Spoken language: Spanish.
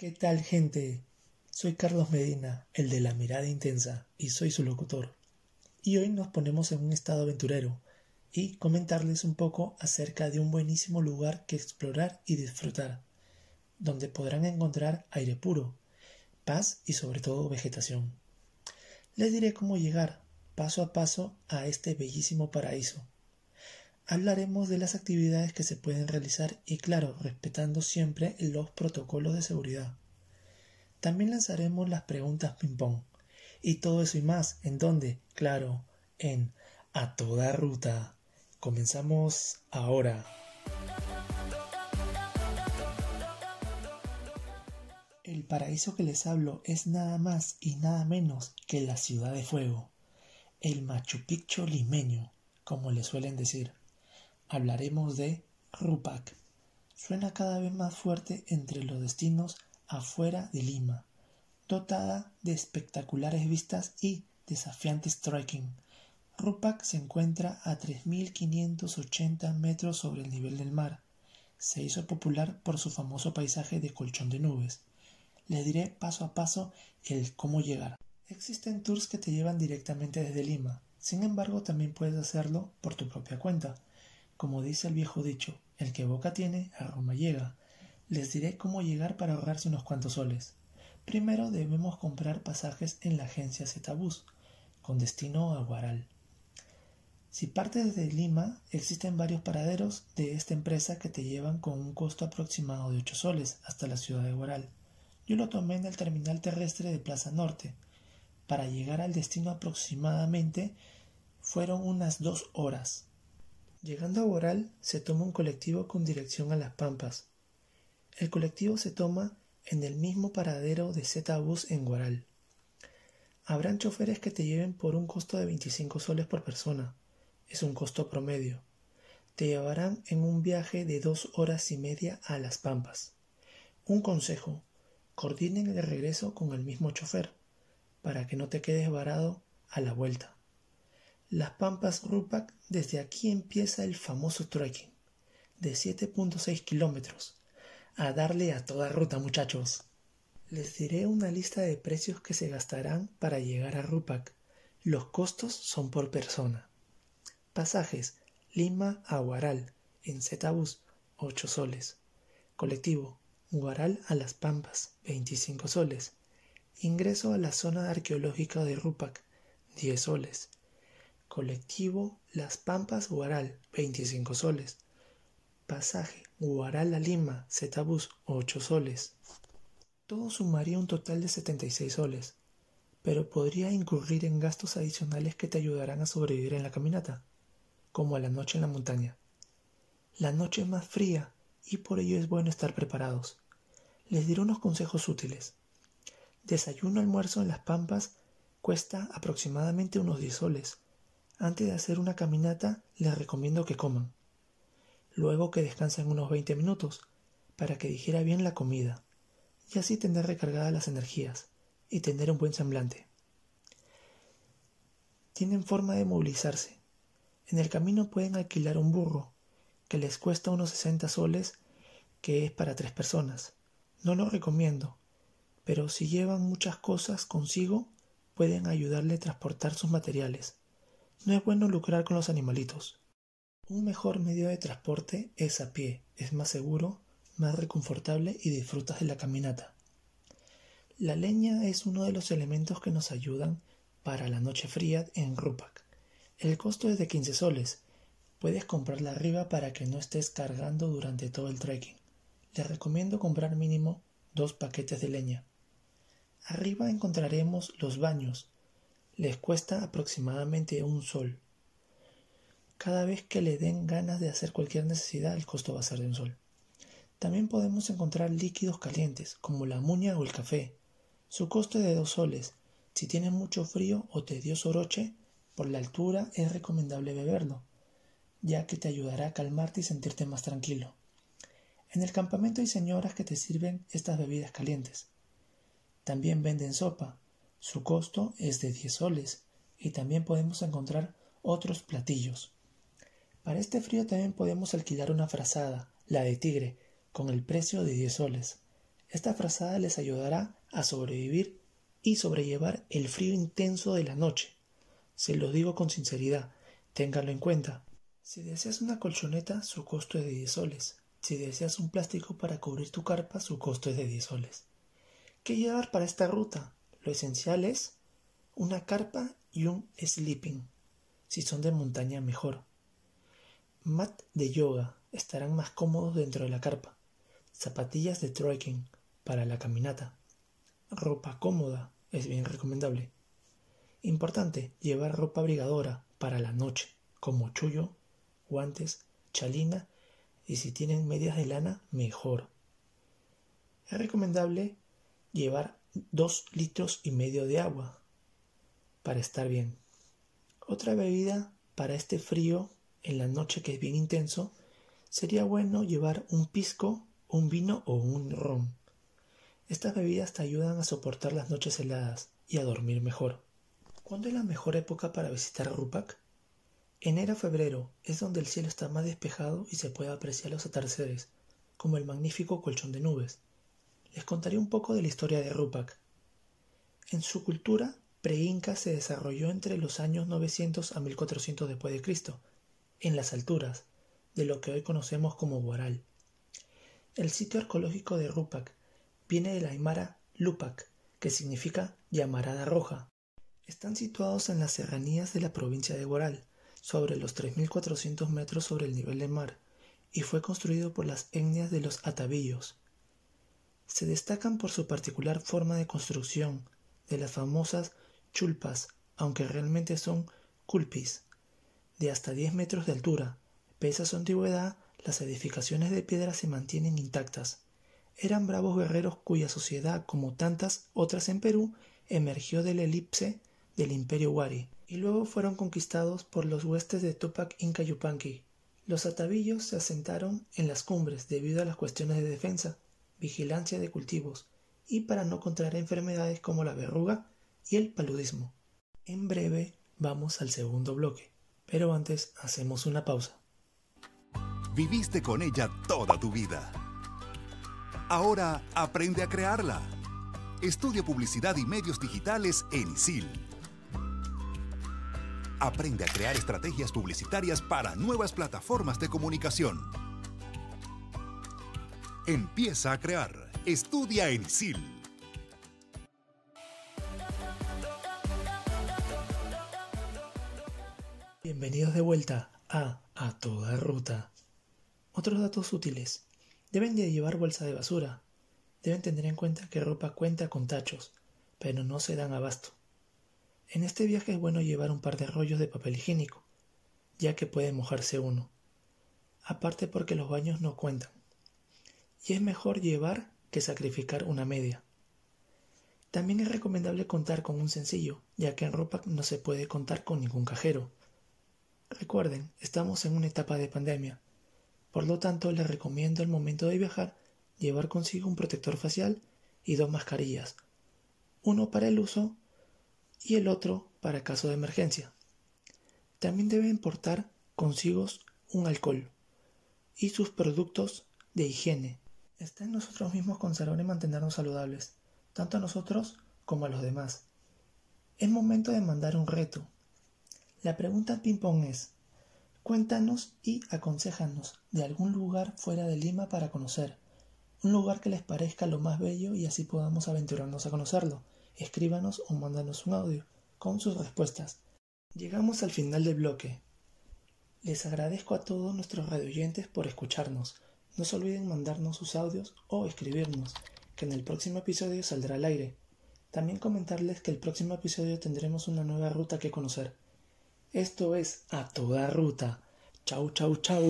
¿Qué tal gente? Soy Carlos Medina, el de la mirada intensa, y soy su locutor. Y hoy nos ponemos en un estado aventurero y comentarles un poco acerca de un buenísimo lugar que explorar y disfrutar, donde podrán encontrar aire puro, paz y sobre todo vegetación. Les diré cómo llegar paso a paso a este bellísimo paraíso. Hablaremos de las actividades que se pueden realizar y claro, respetando siempre los protocolos de seguridad. También lanzaremos las preguntas ping-pong. Y todo eso y más, ¿en dónde? Claro, en A Toda Ruta. Comenzamos ahora. El paraíso que les hablo es nada más y nada menos que la ciudad de fuego, el Machu Picchu limeño, como le suelen decir. Hablaremos de Rupac. Suena cada vez más fuerte entre los destinos afuera de Lima, dotada de espectaculares vistas y desafiantes trekking. Rupac se encuentra a 3.580 metros sobre el nivel del mar. Se hizo popular por su famoso paisaje de colchón de nubes les diré paso a paso el cómo llegar. Existen tours que te llevan directamente desde Lima, sin embargo también puedes hacerlo por tu propia cuenta. Como dice el viejo dicho, el que boca tiene, a Roma llega. Les diré cómo llegar para ahorrarse unos cuantos soles. Primero debemos comprar pasajes en la agencia Zetabus, con destino a Guaral. Si partes desde Lima, existen varios paraderos de esta empresa que te llevan con un costo aproximado de 8 soles hasta la ciudad de Guaral. Yo lo tomé en el terminal terrestre de Plaza Norte. Para llegar al destino aproximadamente fueron unas dos horas. Llegando a Boral se toma un colectivo con dirección a Las Pampas. El colectivo se toma en el mismo paradero de Z-Bus en Guaral. Habrán choferes que te lleven por un costo de 25 soles por persona. Es un costo promedio. Te llevarán en un viaje de dos horas y media a Las Pampas. Un consejo. Coordinen el regreso con el mismo chofer, para que no te quedes varado a la vuelta. Las Pampas Rupac, desde aquí empieza el famoso trekking, de 7.6 kilómetros. A darle a toda ruta, muchachos. Les diré una lista de precios que se gastarán para llegar a Rupac. Los costos son por persona. Pasajes Lima a Guaral en Zetabus 8 soles. Colectivo Guaral a Las Pampas, 25 soles. Ingreso a la zona arqueológica de Rupac, 10 soles. Colectivo Las Pampas Guaral, 25 soles. Pasaje Guaral a Lima, Zetabus, 8 soles. Todo sumaría un total de 76 soles, pero podría incurrir en gastos adicionales que te ayudarán a sobrevivir en la caminata, como a la noche en la montaña. La noche es más fría y por ello es bueno estar preparados. Les diré unos consejos útiles. Desayuno almuerzo en las pampas cuesta aproximadamente unos 10 soles. Antes de hacer una caminata les recomiendo que coman. Luego que descansen unos 20 minutos para que digiera bien la comida y así tener recargadas las energías y tener un buen semblante. Tienen forma de movilizarse. En el camino pueden alquilar un burro que les cuesta unos 60 soles, que es para tres personas. No lo recomiendo, pero si llevan muchas cosas consigo, pueden ayudarle a transportar sus materiales. No es bueno lucrar con los animalitos. Un mejor medio de transporte es a pie, es más seguro, más reconfortable y disfrutas de la caminata. La leña es uno de los elementos que nos ayudan para la noche fría en Rupac. El costo es de 15 soles Puedes comprarla arriba para que no estés cargando durante todo el trekking. Les recomiendo comprar mínimo dos paquetes de leña. Arriba encontraremos los baños. Les cuesta aproximadamente un sol. Cada vez que le den ganas de hacer cualquier necesidad, el costo va a ser de un sol. También podemos encontrar líquidos calientes, como la muña o el café. Su costo es de dos soles. Si tienes mucho frío o te dio soroche, por la altura es recomendable beberlo ya que te ayudará a calmarte y sentirte más tranquilo. En el campamento hay señoras que te sirven estas bebidas calientes. También venden sopa. Su costo es de 10 soles y también podemos encontrar otros platillos. Para este frío también podemos alquilar una frazada, la de tigre, con el precio de 10 soles. Esta frazada les ayudará a sobrevivir y sobrellevar el frío intenso de la noche. Se lo digo con sinceridad, ténganlo en cuenta. Si deseas una colchoneta, su costo es de 10 soles. Si deseas un plástico para cubrir tu carpa, su costo es de 10 soles. ¿Qué llevar para esta ruta? Lo esencial es una carpa y un sleeping. Si son de montaña, mejor. Mat de yoga estarán más cómodos dentro de la carpa. Zapatillas de trekking para la caminata. Ropa cómoda es bien recomendable. Importante, llevar ropa abrigadora para la noche, como chullo, guantes, chalina y si tienen medias de lana, mejor. Es recomendable llevar dos litros y medio de agua para estar bien. Otra bebida para este frío en la noche que es bien intenso sería bueno llevar un pisco, un vino o un ron. Estas bebidas te ayudan a soportar las noches heladas y a dormir mejor. ¿Cuándo es la mejor época para visitar Rupak? Enero-febrero es donde el cielo está más despejado y se puede apreciar los atardeceres, como el magnífico colchón de nubes. Les contaré un poco de la historia de Rupak. En su cultura pre-inca se desarrolló entre los años 900 a 1400 después de Cristo, en las alturas de lo que hoy conocemos como Guaral. El sitio arqueológico de Rupak viene de la aymara Lupac, que significa llamarada roja. Están situados en las serranías de la provincia de Guaral, sobre los 3.400 metros sobre el nivel del mar, y fue construido por las etnias de los atavillos. Se destacan por su particular forma de construcción, de las famosas chulpas, aunque realmente son culpis, de hasta 10 metros de altura. Pese a su antigüedad, las edificaciones de piedra se mantienen intactas eran bravos guerreros cuya sociedad, como tantas otras en Perú, emergió del elipse del imperio Wari, y luego fueron conquistados por los huestes de Tupac Inca Yupanqui. Los atavillos se asentaron en las cumbres debido a las cuestiones de defensa, vigilancia de cultivos y para no contraer enfermedades como la verruga y el paludismo. En breve vamos al segundo bloque, pero antes hacemos una pausa. Viviste con ella toda tu vida Ahora aprende a crearla. Estudia publicidad y medios digitales en ISIL. Aprende a crear estrategias publicitarias para nuevas plataformas de comunicación. Empieza a crear. Estudia en ISIL. Bienvenidos de vuelta a A Toda Ruta. Otros datos útiles. Deben de llevar bolsa de basura. Deben tener en cuenta que ropa cuenta con tachos, pero no se dan abasto. En este viaje es bueno llevar un par de rollos de papel higiénico, ya que puede mojarse uno. Aparte porque los baños no cuentan. Y es mejor llevar que sacrificar una media. También es recomendable contar con un sencillo, ya que en ropa no se puede contar con ningún cajero. Recuerden, estamos en una etapa de pandemia, por lo tanto, les recomiendo al momento de viajar llevar consigo un protector facial y dos mascarillas, uno para el uso y el otro para caso de emergencia. También deben portar consigo un alcohol y sus productos de higiene. Está en nosotros mismos conservar y mantenernos saludables, tanto a nosotros como a los demás. Es momento de mandar un reto. La pregunta ping-pong es, Cuéntanos y aconséjanos de algún lugar fuera de Lima para conocer, un lugar que les parezca lo más bello y así podamos aventurarnos a conocerlo. Escríbanos o mándanos un audio con sus respuestas. Llegamos al final del bloque. Les agradezco a todos nuestros radioyentes por escucharnos. No se olviden mandarnos sus audios o escribirnos, que en el próximo episodio saldrá al aire. También comentarles que el próximo episodio tendremos una nueva ruta que conocer. Esto es A Toda Ruta. Chau, chau, chau.